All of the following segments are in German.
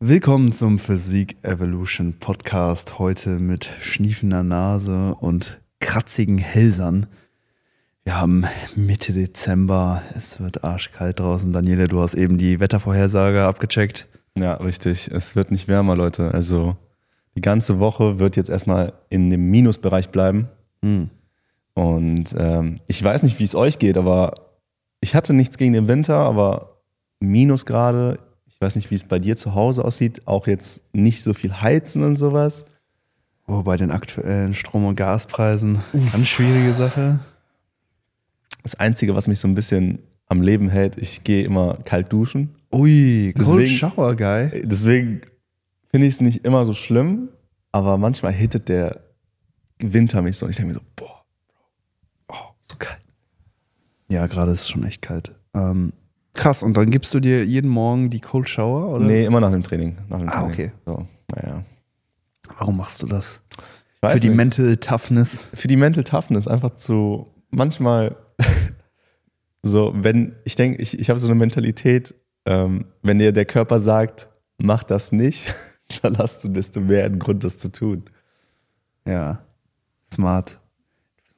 Willkommen zum Physik Evolution Podcast. Heute mit schniefender Nase und kratzigen Hälsern. Wir haben Mitte Dezember. Es wird arschkalt draußen. Daniele, du hast eben die Wettervorhersage abgecheckt. Ja, richtig. Es wird nicht wärmer, Leute. Also die ganze Woche wird jetzt erstmal in dem Minusbereich bleiben. Hm. Und ähm, ich weiß nicht, wie es euch geht, aber ich hatte nichts gegen den Winter, aber Minusgrade. Ich weiß nicht, wie es bei dir zu Hause aussieht. Auch jetzt nicht so viel heizen und sowas. Oh, bei den aktuellen Strom- und Gaspreisen. Ganz schwierige Sache. Das Einzige, was mich so ein bisschen am Leben hält, ich gehe immer kalt duschen. Ui, Cold Deswegen- Shower Guy. Deswegen finde ich es nicht immer so schlimm, aber manchmal hittet der Winter mich so und ich denke mir so, boah, oh, so kalt. Ja, gerade ist es schon echt kalt. Ähm, krass, und dann gibst du dir jeden Morgen die Cold Shower? Oder? Nee, immer nach dem Training. Nach dem Ah, Training. okay. So, naja. Warum machst du das? Für die nicht. Mental Toughness. Für die Mental Toughness einfach zu, manchmal so, wenn, ich denke, ich, ich habe so eine Mentalität, ähm, wenn dir der Körper sagt, mach das nicht, dann hast du desto mehr einen Grund, das zu tun. Ja, smart.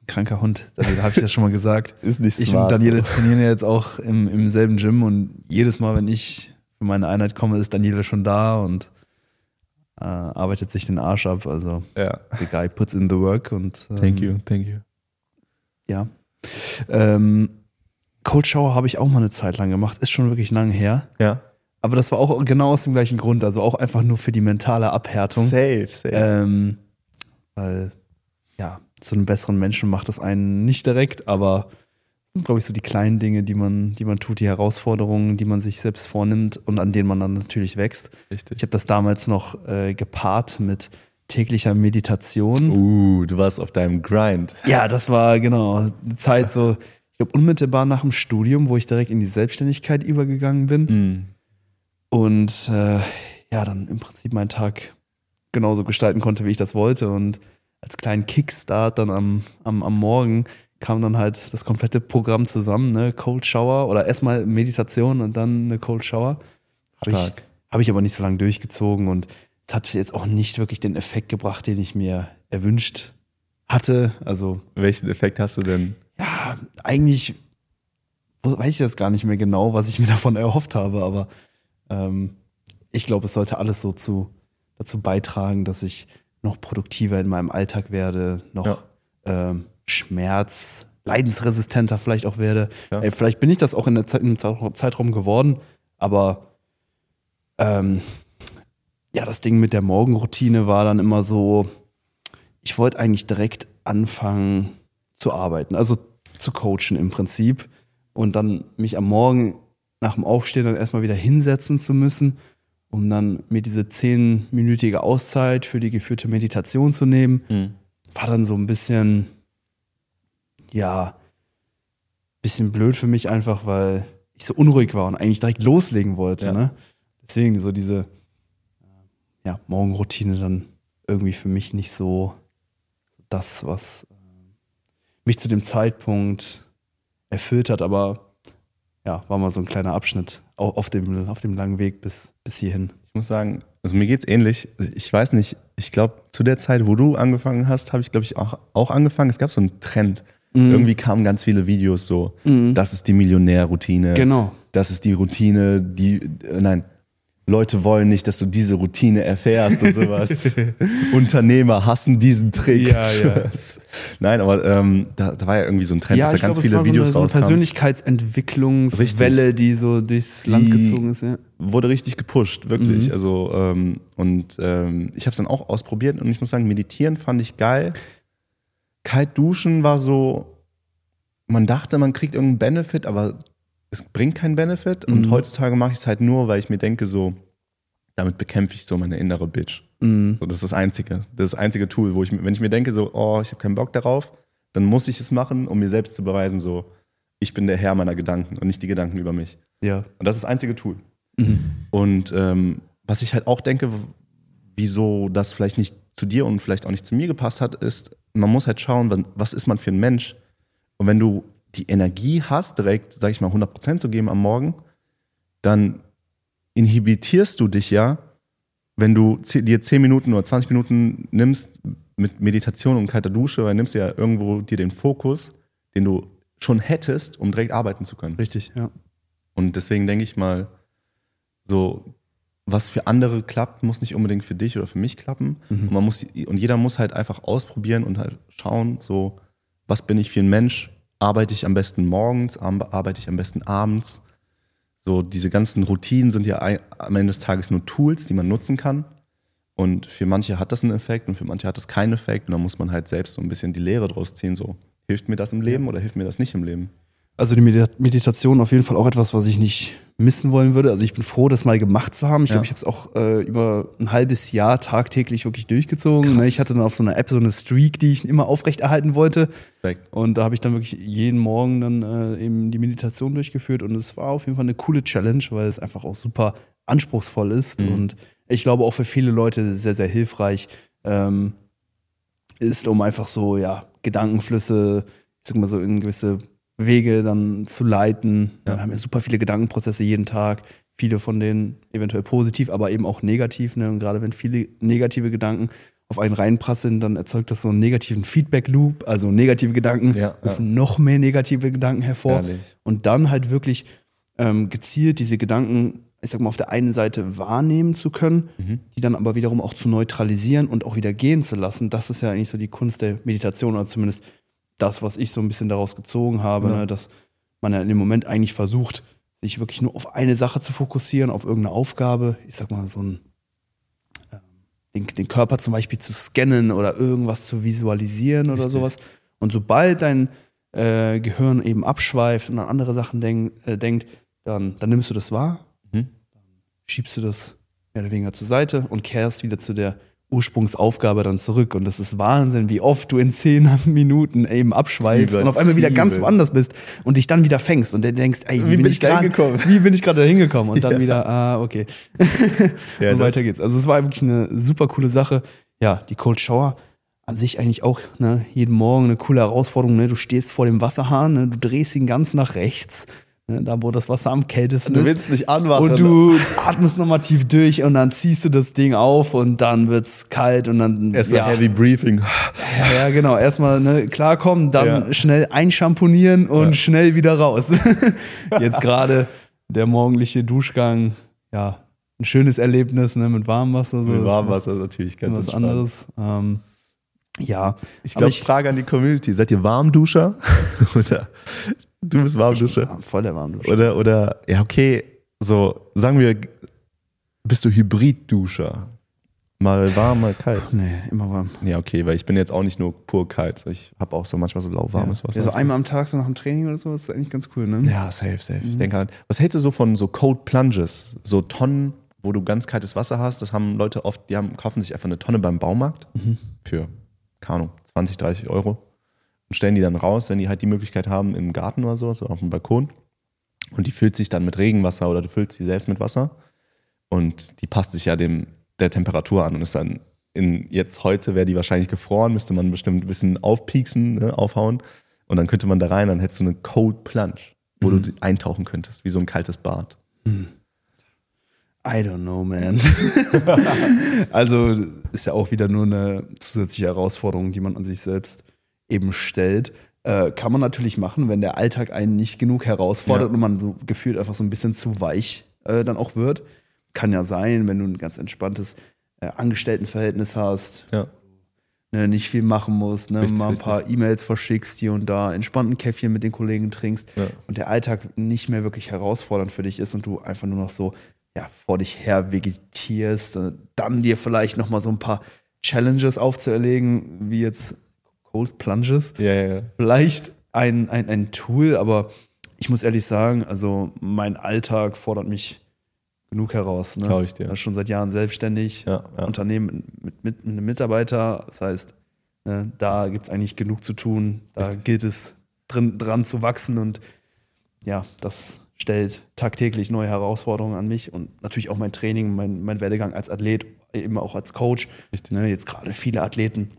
Kranker Hund. Da habe ich das schon mal gesagt. Ist nicht Ich smart. und Daniele trainieren ja jetzt auch im, im selben Gym und jedes Mal, wenn ich für meine Einheit komme, ist Daniele schon da und äh, arbeitet sich den Arsch ab. Also, Ja. the guy puts in the work und. Ähm, Thank you, thank you. Ja. Ähm, Cold Shower habe ich auch mal eine Zeit lang gemacht. Ist schon wirklich lang her. Ja. Aber das war auch genau aus dem gleichen Grund. Also auch einfach nur für die mentale Abhärtung. Safe, safe. Ähm, weil, ja, zu einem besseren Menschen macht das einen nicht direkt, aber das sind, glaube ich, so die kleinen Dinge, die man, die man tut, die Herausforderungen, die man sich selbst vornimmt und an denen man dann natürlich wächst. Richtig. Ich habe das damals noch äh, gepaart mit täglicher Meditation. Uh, du warst auf deinem Grind. Ja, das war genau eine Zeit so, ich glaube, unmittelbar nach dem Studium, wo ich direkt in die Selbstständigkeit übergegangen bin. Mm. und äh, ja, dann im Prinzip meinen Tag genauso gestalten konnte, wie ich das wollte. Und als kleinen Kickstart dann am, am, am Morgen kam dann halt das komplette Programm zusammen, ne? Cold Shower oder erstmal Meditation und dann eine Cold Shower. Habe ich, hab ich aber nicht so lange durchgezogen und es hat jetzt auch nicht wirklich den Effekt gebracht, den ich mir erwünscht hatte. Also Welchen Effekt hast du denn? ja, eigentlich weiß ich das gar nicht mehr genau, was ich mir davon erhofft habe, aber ähm, ich glaube, es sollte alles so zu, dazu beitragen, dass ich noch produktiver in meinem Alltag werde, noch Ja. ähm, Schmerz, leidensresistenter vielleicht auch werde. Ja. Ey, vielleicht bin ich das auch in der Zeit, Zeitraum- Zeitraum geworden, aber ähm, ja, das Ding mit der Morgenroutine war dann immer so, ich wollte eigentlich direkt anfangen zu arbeiten, also zu coachen im Prinzip und dann mich am Morgen nach dem Aufstehen dann erstmal wieder hinsetzen zu müssen, um dann mir diese zehnminütige Auszeit für die geführte Meditation zu nehmen, Mm. war dann so ein bisschen, ja, bisschen blöd für mich einfach, weil ich so unruhig war und eigentlich direkt loslegen wollte. Ja. Ne? Deswegen so diese ja, Morgenroutine dann irgendwie für mich nicht so so das, was äh, mich zu dem Zeitpunkt erfüllt hat, aber ja, war mal so ein kleiner Abschnitt au- auf dem, auf dem langen Weg bis, bis hierhin. Ich muss sagen, also mir geht's ähnlich. Ich weiß nicht, ich glaube, zu der Zeit, wo du angefangen hast, habe ich, glaube ich, auch, auch angefangen. Es gab so einen Trend. Mhm. Irgendwie kamen ganz viele Videos so, das ist die Millionärroutine. Genau. Das ist die Routine, die, äh, nein, Leute wollen nicht, dass du diese Routine erfährst und sowas. Unternehmer hassen diesen Trick. Ja, ja. Nein, aber ähm, da, da war ja irgendwie so ein Trend, Ja, dass ich da ganz glaube, es viele war so eine, Videos so eine rauskamen. Persönlichkeitsentwicklungswelle, die so durchs Land Die- gezogen ist. Ja. wurde richtig gepusht, wirklich. Mhm. Also ähm, und ähm, ich habe es dann auch ausprobiert und ich muss sagen, meditieren fand ich geil. Kalt duschen war so, man dachte, man kriegt irgendeinen Benefit, aber es bringt keinen Benefit. Und Mhm. heutzutage mache ich es halt nur, weil ich mir denke, so, damit bekämpfe ich so meine innere Bitch. Mhm. So, das ist das einzige, das ist das einzige Tool, wo ich, wenn ich mir denke, so, oh, ich habe keinen Bock darauf, dann muss ich es machen, um mir selbst zu beweisen, so, ich bin der Herr meiner Gedanken und nicht die Gedanken über mich. Ja. Und das ist das einzige Tool. Mhm. Und ähm, was ich halt auch denke, wieso das vielleicht nicht zu dir und vielleicht auch nicht zu mir gepasst hat, ist, man muss halt schauen, was ist man für ein Mensch. Und wenn du die Energie hast, direkt, sag ich mal, 100% zu geben am Morgen, dann inhibitierst du dich ja wenn du dir 10 Minuten oder 20 Minuten nimmst mit Meditation und kalter Dusche, dann nimmst du ja irgendwo dir den Fokus, den du schon hättest, um direkt arbeiten zu können. Richtig, ja. Und deswegen denke ich mal, so was für andere klappt, muss nicht unbedingt für dich oder für mich klappen. Und man muss und jeder muss halt einfach ausprobieren und halt schauen, so was bin ich für ein Mensch? Arbeite ich am besten morgens? Arbeite ich am besten abends? So diese ganzen Routinen sind ja ein- am Ende des Tages nur Tools, die man nutzen kann. Und für manche hat das einen Effekt und für manche hat das keinen Effekt. Und da muss man halt selbst so ein bisschen die Lehre draus ziehen. So hilft mir das im Leben oder hilft mir das nicht im Leben? Also die Medita- Meditation auf jeden Fall auch etwas, was ich nicht missen wollen würde. Also ich bin froh, das mal gemacht zu haben. Ich Ja. glaube, ich habe es auch äh, über ein halbes Jahr tagtäglich wirklich durchgezogen. Krass. Ne? Ich hatte dann auf so einer App so eine Streak, die ich immer aufrechterhalten wollte. Respekt. Und da habe ich dann wirklich jeden Morgen dann äh, eben die Meditation durchgeführt. Und es war auf jeden Fall eine coole Challenge, weil es einfach auch super anspruchsvoll ist. Mhm. Und ich glaube auch für viele Leute sehr, sehr hilfreich ähm, ist, um einfach so, ja, Gedankenflüsse, ich sag mal so in gewisse Wege dann zu leiten. Ja. Wir haben ja super viele Gedankenprozesse jeden Tag. Viele von denen eventuell positiv, aber eben auch negativ. Ne? Und gerade wenn viele negative Gedanken auf einen reinprasseln, dann erzeugt das so einen negativen Feedback-Loop. Also negative Gedanken Ja, ja. rufen noch mehr negative Gedanken hervor. Ehrlich. Und dann halt wirklich ähm, gezielt diese Gedanken, ich sag mal, auf der einen Seite wahrnehmen zu können, Mhm. die dann aber wiederum auch zu neutralisieren und auch wieder gehen zu lassen. Das ist ja eigentlich so die Kunst der Meditation oder zumindest das, was ich so ein bisschen daraus gezogen habe, Ja. ne? dass man ja in dem Moment eigentlich versucht, sich wirklich nur auf eine Sache zu fokussieren, auf irgendeine Aufgabe. Ich sag mal, so ein ähm, den, den Körper zum Beispiel zu scannen oder irgendwas zu visualisieren oder Richtig. sowas. Und sobald dein äh, Gehirn eben abschweift und an andere Sachen denk, äh, denkt, dann, dann nimmst du das wahr, Mhm. schiebst du das mehr oder weniger zur Seite und kehrst wieder zu der Ursprungsaufgabe dann zurück. Und das ist Wahnsinn, wie oft du in zehn Minuten eben abschweifst und auf einmal wieder ganz woanders bist und dich dann wieder fängst und dann denkst, ey, wie, Wie bin, bin ich da hingekommen? Wie bin ich gerade da hingekommen? Und dann wieder, ah, okay. Ja, und weiter geht's. Also es war wirklich eine super coole Sache. Ja, die Cold Shower an sich eigentlich auch ne, jeden Morgen eine coole Herausforderung. Ne? Du stehst vor dem Wasserhahn, ne? du drehst ihn ganz nach rechts? Da wo das Wasser am kältesten Du ist. willst nicht anmachen. Und du atmest nochmal tief durch und dann ziehst du das Ding auf und dann wird's kalt und dann. Erstmal ja, Heavy Briefing. ja, ja, genau. Erstmal ne, klarkommen, dann Ja. schnell einschamponieren und Ja. schnell wieder raus. Jetzt gerade der morgendliche Duschgang, ja, ein schönes Erlebnis ne, mit Warmwasser. So, Mit Warmwasser ist natürlich ganz was, anderes. Ähm, ja, Ich glaube, Frage an die Community. Seid ihr Warmduscher? oder du bist Warmduscher? ja, voll der Warmduscher. Oder, oder, ja, okay, so, sagen wir, bist du Hybridduscher? Mal warm, mal kalt. Nee, immer warm. Ja, okay, weil ich bin jetzt auch nicht nur pur kalt. Ich habe auch so manchmal so lauwarmes Wasser. Ja, so einmal am Tag, so nach dem Training oder so, ist eigentlich ganz cool, ne? Ja, safe, safe. Ich denke halt, was hältst du so von so Cold Plunges? So Tonnen, wo du ganz kaltes Wasser hast. Das haben Leute oft, die haben, kaufen sich einfach eine Tonne beim Baumarkt für, keine Ahnung, 20, 30 Euro stellen die dann raus, wenn die halt die Möglichkeit haben im Garten oder so, so auf dem Balkon. Und die füllt sich dann mit Regenwasser oder du füllst sie selbst mit Wasser. Und die passt sich ja dem, der Temperatur an und ist dann in, jetzt heute wäre die wahrscheinlich gefroren, müsste man bestimmt ein bisschen aufpieksen, ne, aufhauen. Und dann könnte man da rein, dann hättest du eine Cold Plunge, wo du eintauchen könntest, wie so ein kaltes Bad. I don't know, man. also ist ja auch wieder nur eine zusätzliche Herausforderung, die man an sich selbst eben stellt. Äh, kann man natürlich machen, wenn der Alltag einen nicht genug herausfordert Ja. und man so gefühlt einfach so ein bisschen zu weich äh, dann auch wird. Kann ja sein, wenn du ein ganz entspanntes äh, Angestelltenverhältnis hast, Ja. ne, nicht viel machen musst, ne, Richtig, mal ein paar E-Mails verschickst hier und da, entspannt ein Käffchen mit den Kollegen trinkst Ja. und der Alltag nicht mehr wirklich herausfordernd für dich ist und du einfach nur noch so ja, vor dich her vegetierst, äh, dann dir vielleicht noch mal so ein paar Challenges aufzuerlegen, wie jetzt Cold Plunges. Ja, ja, ja. Vielleicht ein, ein, ein Tool, aber ich muss ehrlich sagen, also mein Alltag fordert mich genug heraus. Ne? Glaub ich dir. bin Schon seit Jahren selbstständig, Ja, ja. Unternehmen mit, mit, mit einem Mitarbeiter. Das heißt, ne, da gibt es eigentlich genug zu tun. Da Richtig. gilt es drin, dran zu wachsen und ja, das stellt tagtäglich neue Herausforderungen an mich und natürlich auch mein Training, mein, mein Werdegang als Athlet, eben auch als Coach. Richtig. Ne, jetzt gerade viele Athleten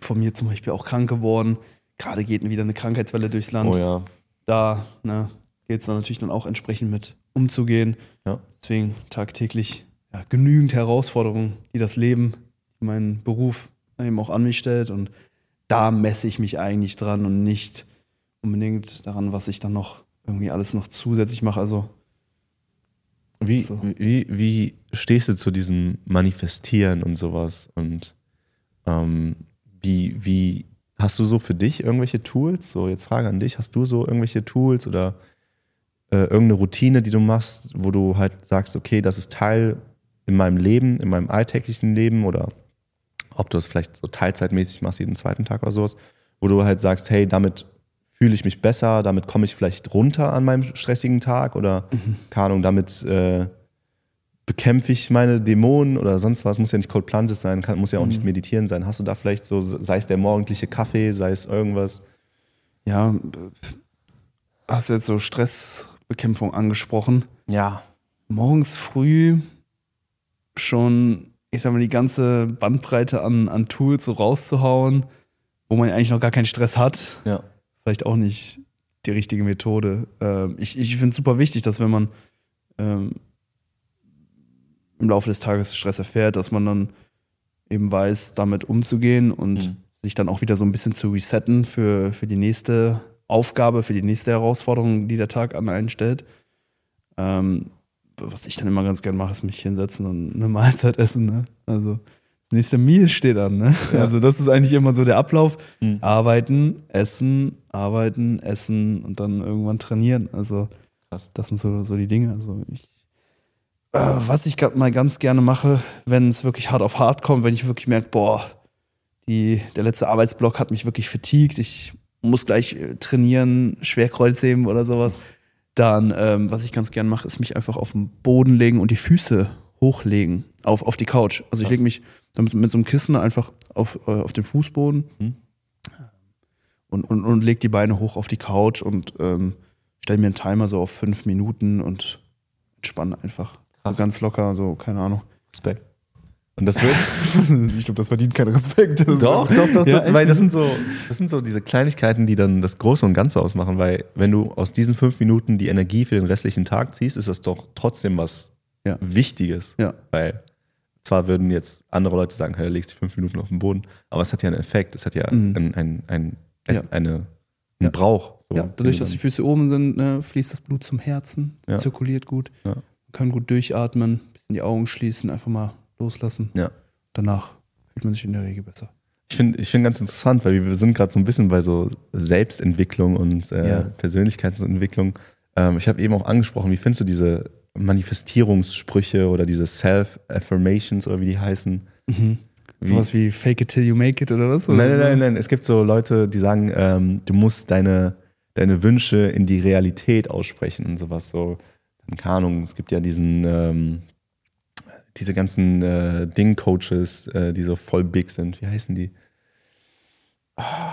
von mir zum Beispiel auch krank geworden. Gerade geht wieder eine Krankheitswelle durchs Land. Oh ja. Da ne, gilt es dann natürlich dann auch entsprechend mit umzugehen. Ja. Deswegen tagtäglich ja, genügend Herausforderungen, die das Leben, mein Beruf eben auch an mich stellt. Und da messe ich mich eigentlich dran und nicht unbedingt daran, was ich dann noch irgendwie alles noch zusätzlich mache. Also Wie, So. wie, wie stehst du zu diesem Manifestieren und sowas? Und ähm, wie, wie hast du so für dich irgendwelche Tools? So, jetzt Frage an dich, hast du so irgendwelche Tools oder äh, irgendeine Routine, die du machst, wo du halt sagst, okay, das ist Teil in meinem Leben, in meinem alltäglichen Leben oder ob du es vielleicht so teilzeitmäßig machst, jeden zweiten Tag oder sowas, wo du halt sagst, hey, damit fühle ich mich besser, damit komme ich vielleicht runter an meinem stressigen Tag oder, keine Ahnung, damit äh, bekämpfe ich meine Dämonen oder sonst was, muss ja nicht Cold Plunges sein, kann, muss ja auch nicht meditieren sein. Hast du da vielleicht so, sei es der morgendliche Kaffee, sei es irgendwas? ja, hast du jetzt so Stressbekämpfung angesprochen. Ja. Morgens früh schon, ich sag mal, die ganze Bandbreite an, an Tools so rauszuhauen, wo man eigentlich noch gar keinen Stress hat. Ja. vielleicht auch nicht die richtige Methode. Ähm, ich ich finde es super wichtig, dass wenn man ähm, im Laufe des Tages Stress erfährt, dass man dann eben weiß, damit umzugehen und Mhm. sich dann auch wieder so ein bisschen zu resetten für, für die nächste Aufgabe, für die nächste Herausforderung, die der Tag an einen stellt. Ähm, was ich dann immer ganz gern mache, ist mich hinsetzen und eine Mahlzeit essen. Ne? Also das nächste Meal steht an. Ne? Ja. Also das ist eigentlich immer so der Ablauf. Mhm. Arbeiten, essen, arbeiten, essen und dann irgendwann trainieren. Also Krass. das sind so, so die Dinge. Also ich, äh, was ich grad mal ganz gerne mache, wenn es wirklich hart auf hart kommt, wenn ich wirklich merke, boah, die, der letzte Arbeitsblock hat mich wirklich fatigued, ich muss gleich äh, trainieren, Schwerkreuz heben oder sowas, dann, ähm, was ich ganz gerne mache, ist mich einfach auf den Boden legen und die Füße hochlegen auf, auf die Couch. Also ich lege mich damit, mit so einem Kissen einfach auf, äh, auf den Fußboden Mhm. und, und, und leg die Beine hoch auf die Couch und ähm, stelle mir einen Timer so auf fünf Minuten und entspanne einfach. So ganz locker, so, keine Ahnung. Respekt. Und das wird. ich glaube, das verdient keinen Respekt. Das doch, doch, doch, Ja, doch. Weil das sind so, das sind so diese Kleinigkeiten, die dann das Große und Ganze ausmachen. Weil wenn du aus diesen fünf Minuten die Energie für den restlichen Tag ziehst, ist das doch trotzdem was Ja. Wichtiges. Ja. Weil zwar würden jetzt andere Leute sagen, hey, legst die fünf Minuten auf den Boden, aber es hat ja einen Effekt, es hat ja Mhm. ein, ein, ein, Ja. eine, einen. Brauch. So, Ja, dadurch, dass die Füße oben sind, ne, fließt das Blut zum Herzen, zirkuliert gut, Ja. Kann gut durchatmen, bisschen die Augen schließen, einfach mal loslassen. Ja. Danach fühlt man sich in der Regel besser. Ich finde ich find ganz interessant, weil wir sind gerade so ein bisschen bei so Selbstentwicklung und äh, Ja. Persönlichkeitsentwicklung. Ähm, ich habe eben auch angesprochen, wie findest du diese Manifestierungssprüche oder diese Self-Affirmations oder wie die heißen? Wie- Sowas wie Fake it till you make it oder was? Nein, Oder nein, so? nein, nein. Es gibt so Leute, die sagen, ähm, du musst deine, deine Wünsche in die Realität aussprechen und sowas. So, keine Ahnung, es gibt ja diesen, ähm, diese ganzen äh, Ding-Coaches, äh, die so voll big sind. Wie heißen die?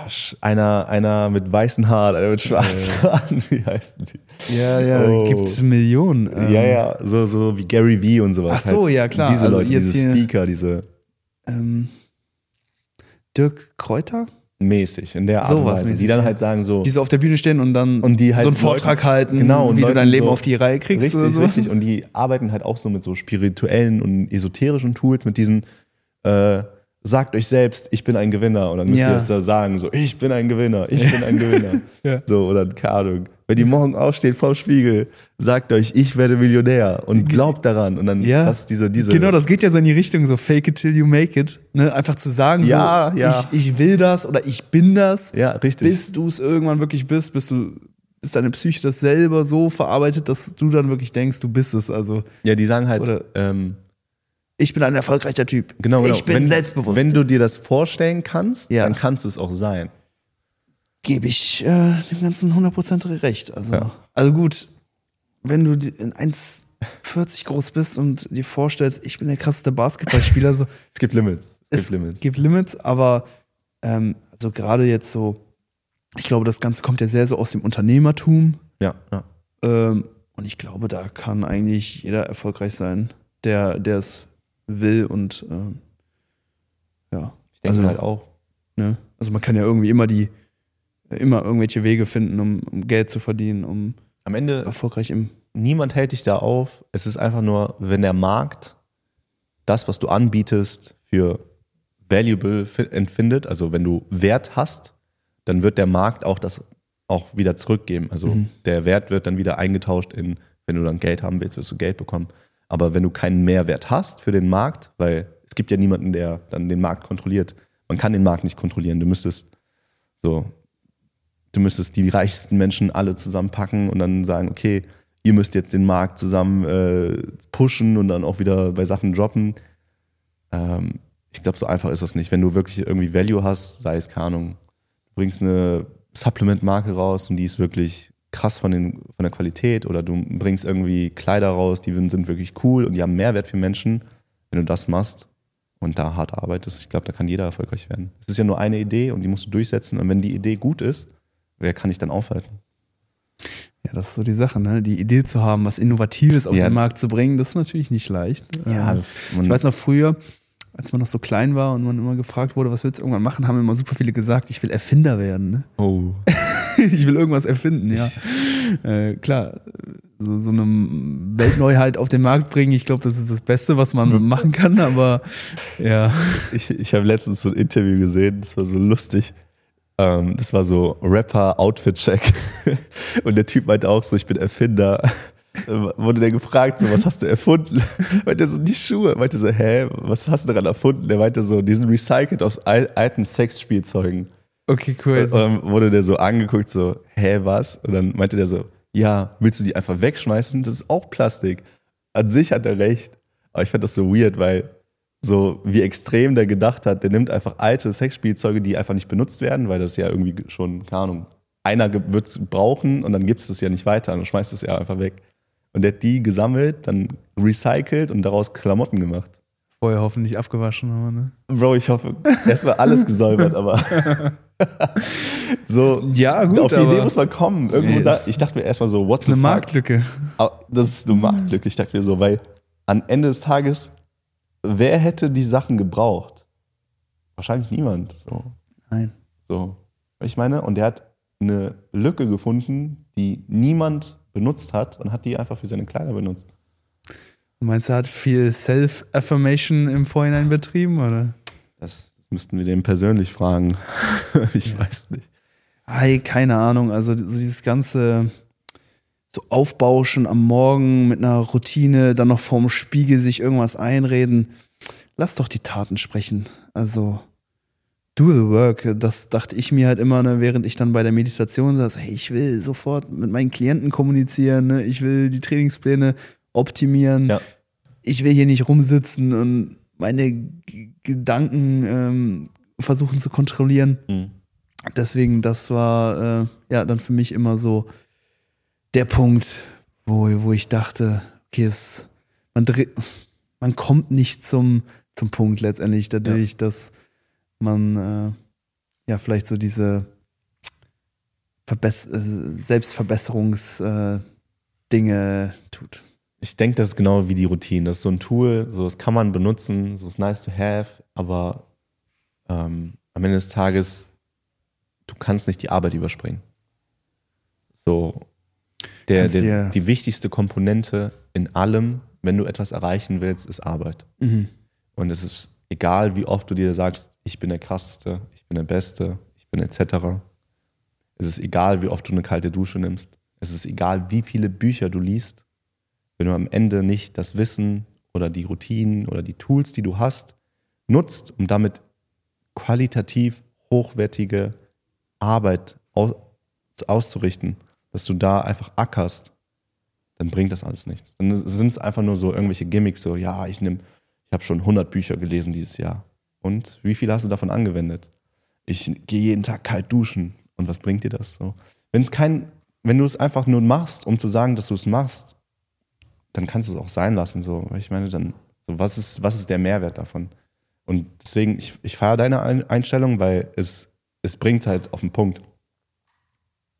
Sch- einer, einer mit weißen Haaren, einer mit schwarzen Haaren. Wie heißen die? Ja, ja, Oh. gibt Millionen. ähm, ja, ja, so, so wie Gary Vee und sowas. Ach so, halt. ja, klar. Diese Also Leute, diese Speaker, diese Ähm, Dirk Kräuter? Mäßig, in der Art und Sowas Weise. Die mäßig, dann ja. halt sagen so, Die so auf der Bühne stehen und dann Und die halt so einen Vortrag Leuten- halten, genau, und wie du Leuten dein Leben so- auf die Reihe kriegst Richtig, oder so. richtig. Und die arbeiten halt auch so mit so spirituellen und esoterischen Tools, mit diesen, äh, sagt euch selbst, ich bin ein Gewinner. Und dann müsst Ja. ihr das da sagen, so, ich bin ein Gewinner, ich bin ein Gewinner. Ja. So, oder keine Ahnung. Wenn ihr morgen aufsteht vorm Spiegel, sagt euch, ich werde Millionär und glaubt daran. Und dann Ja. das diese, diese. Genau, das geht ja so in die Richtung, so fake it till you make it. Ne? Einfach zu sagen, Ja, so, ja. Ich, ich will das oder ich bin das, Ja, richtig. bis du es irgendwann wirklich bist, bis du bis deine Psyche das selber so verarbeitet, dass du dann wirklich denkst, du bist es. Also ja, die sagen halt, Oder- ähm, ich bin ein erfolgreicher Typ. genau, genau. Ich bin wenn, selbstbewusst. Wenn du dir das vorstellen kannst, Ja. dann kannst du es auch sein. Gebe ich äh, dem Ganzen 100% recht. Also, Ja. also gut, wenn du in 1,40 groß bist und dir vorstellst, ich bin der krasseste Basketballspieler, so, Es gibt Limits. Es, es gibt Limits. gibt Limits, aber ähm, also gerade jetzt so, ich glaube, das Ganze kommt ja sehr so aus dem Unternehmertum. ja, ja. Ähm, und ich glaube, da kann eigentlich jeder erfolgreich sein, der der es will und ähm, ja. Ich denke also, halt auch. Ne? Also man kann ja irgendwie immer die, immer irgendwelche Wege finden, um, um Geld zu verdienen, um Am Ende erfolgreich im. niemand hält dich da auf. Es ist einfach nur, wenn der Markt das, was du anbietest, für valuable fi- empfindet, also wenn du Wert hast, dann wird der Markt auch das auch wieder zurückgeben. Also Mhm. der Wert wird dann wieder eingetauscht in, wenn du dann Geld haben willst, wirst du Geld bekommen. Aber wenn du keinen Mehrwert hast für den Markt, weil es gibt ja niemanden, der dann den Markt kontrolliert. Man kann den Markt nicht kontrollieren. Du müsstest so, du müsstest die reichsten Menschen alle zusammenpacken und dann sagen, okay, ihr müsst jetzt den Markt zusammen äh, pushen und dann auch wieder bei Sachen droppen. Ähm, ich glaube, so einfach ist das nicht. Wenn du wirklich irgendwie Value hast, sei es, keine du bringst eine Supplement-Marke raus und die ist wirklich krass von, den, von der Qualität oder du bringst irgendwie Kleider raus, die sind wirklich cool und die haben Mehrwert für Menschen. Wenn du das machst und da hart arbeitest, ich glaube, da kann jeder erfolgreich werden. Es ist ja nur eine Idee und die musst du durchsetzen und wenn die Idee gut ist, wer kann dich dann aufhalten? Ja, das ist so die Sache, ne? Die Idee zu haben, was Innovatives auf Ja. den Markt zu bringen, das ist natürlich nicht leicht. Ähm, ich weiß noch früher, als man noch so klein war und man immer gefragt wurde, was willst du irgendwann machen, haben immer super viele gesagt, ich will Erfinder werden. Ne? oh, ich will irgendwas erfinden, ja. Äh, klar, so, so eine Weltneuheit auf den Markt bringen, ich glaube, das ist das Beste, was man machen kann, aber ja. Ich, ich habe letztens so ein Interview gesehen, das war so lustig. Ähm, das war so Rapper-Outfit-Check. Und der Typ meinte auch so, ich bin Erfinder. Wurde der gefragt, so, was hast du erfunden? Meinte so, die Schuhe. Meinte so, hä, was hast du daran erfunden? Der meinte so, die sind recycelt aus al alten Sexspielzeugen. Okay, cool. Und dann wurde der so angeguckt, so, hä, was? Und dann meinte der so, ja, willst du die einfach wegschmeißen? Das ist auch Plastik. An sich hat er recht. Aber ich fand das so weird, weil so wie extrem der gedacht hat, der nimmt einfach alte Sexspielzeuge, die einfach nicht benutzt werden, weil das ja irgendwie schon, keine Ahnung, einer wird es brauchen und dann gibst du es ja nicht weiter und schmeißt es ja einfach weg. Und der hat die gesammelt, dann recycelt und daraus Klamotten gemacht. Vorher hoffentlich abgewaschen, aber ne? Bro, ich hoffe, erstmal alles gesäubert, aber so Ja, gut, auf die aber- Idee muss man kommen. Irgendwo da, ist- ich dachte mir erstmal so, what's Das ist eine the fuck? Marktlücke. Das ist eine Marktlücke. Ich dachte mir so, weil am Ende des Tages, wer hätte die Sachen gebraucht? Wahrscheinlich niemand. So, Nein. so. Ich meine, und der hat eine Lücke gefunden, die niemand benutzt hat und hat die einfach für seine Kleider benutzt. Du meinst, er hat viel Self-Affirmation im Vorhinein betrieben, oder? Das müssten wir den persönlich fragen. ich weiß nicht. Ei, keine Ahnung. Also so dieses ganze so Aufbauschen am Morgen mit einer Routine, dann noch vorm Spiegel sich irgendwas einreden. Lass doch die Taten sprechen. Also do the work. Das dachte ich mir halt immer, ne, während ich dann bei der Meditation saß, hey, ich will sofort mit meinen Klienten kommunizieren, ne? ich will die Trainingspläne optimieren. Ja. Ich will hier nicht rumsitzen und meine G Gedanken ähm, versuchen zu kontrollieren Mhm. deswegen, das war äh, ja dann für mich immer so der Punkt, wo, wo ich dachte, okay, es, man, man kommt nicht zum, zum Punkt letztendlich, dadurch, dass man äh, ja vielleicht so diese Verbess äh, Selbstverbesserungsdinge äh, Dinge tut. Ich denke, das ist genau wie die Routine. Das ist so ein Tool, so das kann man benutzen, so ist nice to have, aber ähm, am Ende des Tages, du kannst nicht die Arbeit überspringen. So, der, der, die wichtigste Komponente in allem, wenn du etwas erreichen willst, ist Arbeit. Mhm. Und es ist egal, wie oft du dir sagst, ich bin der Krasseste, ich bin der Beste, ich bin etc. Es ist egal, wie oft du eine kalte Dusche nimmst. Es ist egal, wie viele Bücher du liest. Wenn du am Ende nicht das Wissen oder die Routinen oder die Tools, die du hast, nutzt, um damit qualitativ hochwertige Arbeit aus, auszurichten, dass du da einfach ackerst, dann bringt das alles nichts. Dann sind es einfach nur so irgendwelche Gimmicks, so, ja, ich nehme, ich habe schon 100 Bücher gelesen dieses Jahr. Und wie viel hast du davon angewendet? Ich gehe jeden Tag kalt duschen. Und was bringt dir das? So? Wenn es kein, wenn du es einfach nur machst, um zu sagen, dass du es machst, dann kannst du es auch sein lassen. So. Ich meine, dann, so, was ist, was ist der Mehrwert davon? Und deswegen, ich, ich feiere deine Ein- Einstellung, weil es, es bringt halt auf den Punkt.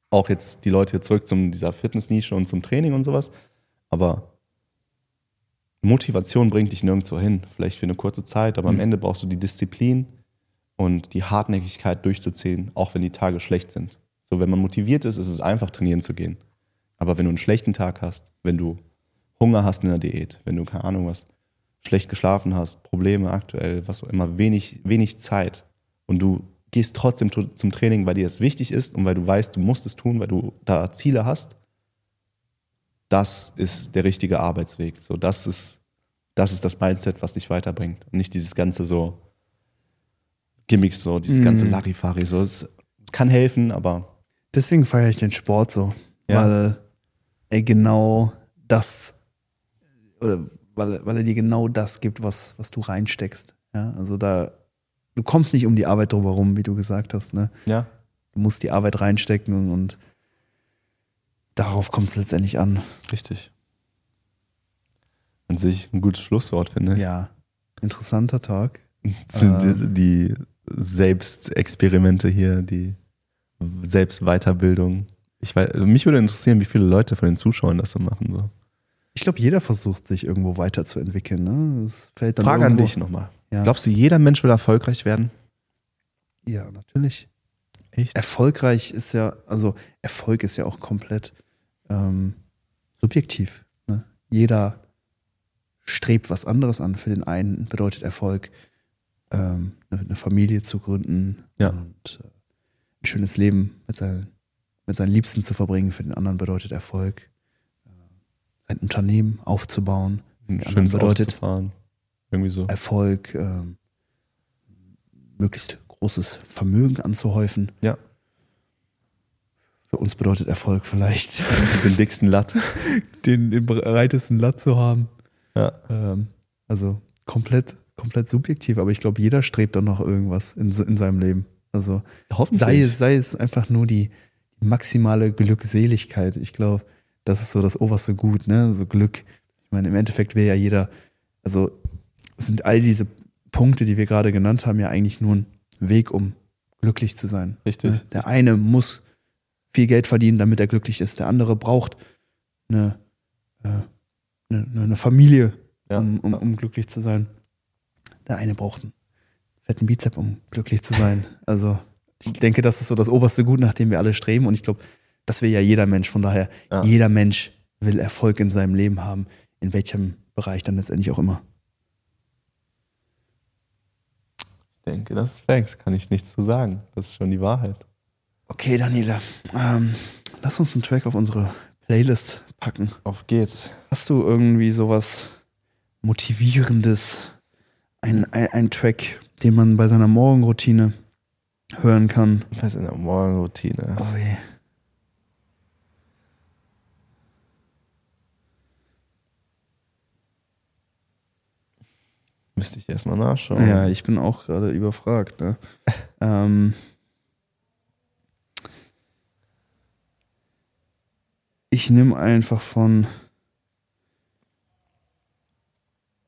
Auch jetzt die Leute hier zurück zum dieser Fitnessnische und zum Training und sowas. Aber Motivation bringt dich nirgendwo hin. Vielleicht für eine kurze Zeit, aber am Ende brauchst du die Disziplin und die Hartnäckigkeit durchzuziehen, auch wenn die Tage schlecht sind. So, wenn man motiviert ist, ist es einfach, trainieren zu gehen. Aber wenn du einen schlechten Tag hast, wenn du Hunger hast in der Diät, wenn du keine Ahnung was, schlecht geschlafen hast, Probleme aktuell, was auch immer, wenig, wenig Zeit und du gehst trotzdem zum Training, weil dir es wichtig ist und weil du weißt, du musst es tun, weil du da Ziele hast, das ist der richtige Arbeitsweg. So, das ist, das ist das Mindset, was dich weiterbringt. Und nicht dieses ganze so Gimmicks, so, dieses ganze Mhm. Larifari. So, es, es kann helfen, aber Deswegen feiere ich den Sport so, Ja. weil er genau das oder weil, weil er dir genau das gibt, was, was du reinsteckst. Ja, also da, du kommst nicht um die Arbeit drumherum, wie du gesagt hast. Ne? ja, Du musst die Arbeit reinstecken und, und darauf kommt es letztendlich an. richtig. An sich ein gutes Schlusswort, finde ich. Ja, interessanter Tag. Sind Ähm. die, Selbstexperimente hier, die Selbstweiterbildung. Ich weiß, also mich würde interessieren, wie viele Leute von den Zuschauern das so machen. So. Ich glaube, jeder versucht, sich irgendwo weiterzuentwickeln. Ne? Es fällt dann Frage an irgendwo- dich nochmal. Ja. Glaubst du, jeder Mensch will erfolgreich werden? Ja, natürlich. Echt? Erfolgreich ist ja, also Erfolg ist ja auch komplett ähm, subjektiv. Ne? Jeder strebt was anderes an. Für den einen bedeutet Erfolg, ähm, eine, Familie zu gründen Ja. und äh, ein schönes Leben mit seinen, mit seinen Liebsten zu verbringen. Für den anderen bedeutet Erfolg, äh, sein Unternehmen aufzubauen. Ein schönes bedeutet- Auto zu fahren. Irgendwie so. Erfolg, ähm, möglichst großes Vermögen anzuhäufen. Ja. Für uns bedeutet Erfolg vielleicht, Den dicksten Latt. den, den breitesten Latt zu haben. Ja. Ähm, also komplett, komplett subjektiv, aber ich glaube, jeder strebt dann noch irgendwas in, in seinem Leben. Also sei es, sei es einfach nur die, maximale Glückseligkeit. Ich glaube, das ist so das oberste Gut, ne? So Glück. Ich meine, im Endeffekt wäre ja jeder, also sind all diese Punkte, die wir gerade genannt haben, ja eigentlich nur ein Weg, um glücklich zu sein. Richtig. Ne? Der eine muss viel Geld verdienen, damit er glücklich ist. Der andere braucht eine, äh, eine, eine Familie, Ja. um, um, um glücklich zu sein. Der eine braucht einen fetten Bizep, um glücklich zu sein. Also ich denke, das ist so das oberste Gut, nach dem wir alle streben. Und ich glaube, das will ja jeder Mensch. Von daher, Ja. jeder Mensch will Erfolg in seinem Leben haben, in welchem Bereich dann letztendlich auch immer. Ich denke, das ist Facts. Kann ich nichts zu sagen. Das ist schon die Wahrheit. Okay, Daniela, ähm, lass uns einen Track auf unsere Playlist packen. Auf geht's. Hast du irgendwie sowas Motivierendes, ein, ein, ein Track, den man bei seiner Morgenroutine hören kann? In der Morgenroutine? Oh je. Müsste ich erstmal nachschauen. Ja, ich bin auch gerade überfragt. Ne? ähm, ich nehme einfach von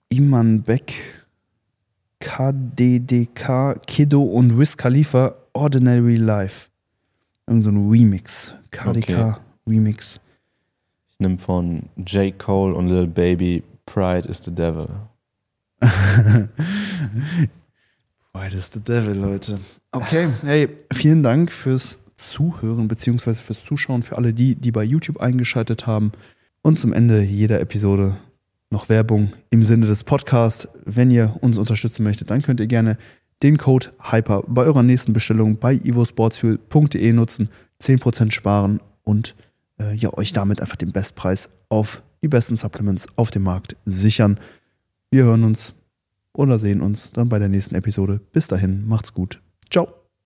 Iman Beck, KDDK, Kiddo und Wiz Khalifa Ordinary Life. Irgend so ein Remix. KDK Okay. Remix. Ich nehme von J. Cole und Lil Baby Pride is the Devil. Pride is the Devil, Leute. Okay, hey, vielen Dank fürs Zuhören beziehungsweise fürs Zuschauen, für alle die, die bei YouTube eingeschaltet haben. Und zum Ende jeder Episode noch Werbung im Sinne des Podcasts. Wenn ihr uns unterstützen möchtet, dann könnt ihr gerne den Code HYPER bei eurer nächsten Bestellung bei evosportsfuel.de nutzen, 10% sparen und äh, ja, euch damit einfach den Bestpreis auf die besten Supplements auf dem Markt sichern. Wir hören uns oder sehen uns dann bei der nächsten Episode. Bis dahin, macht's gut. Ciao.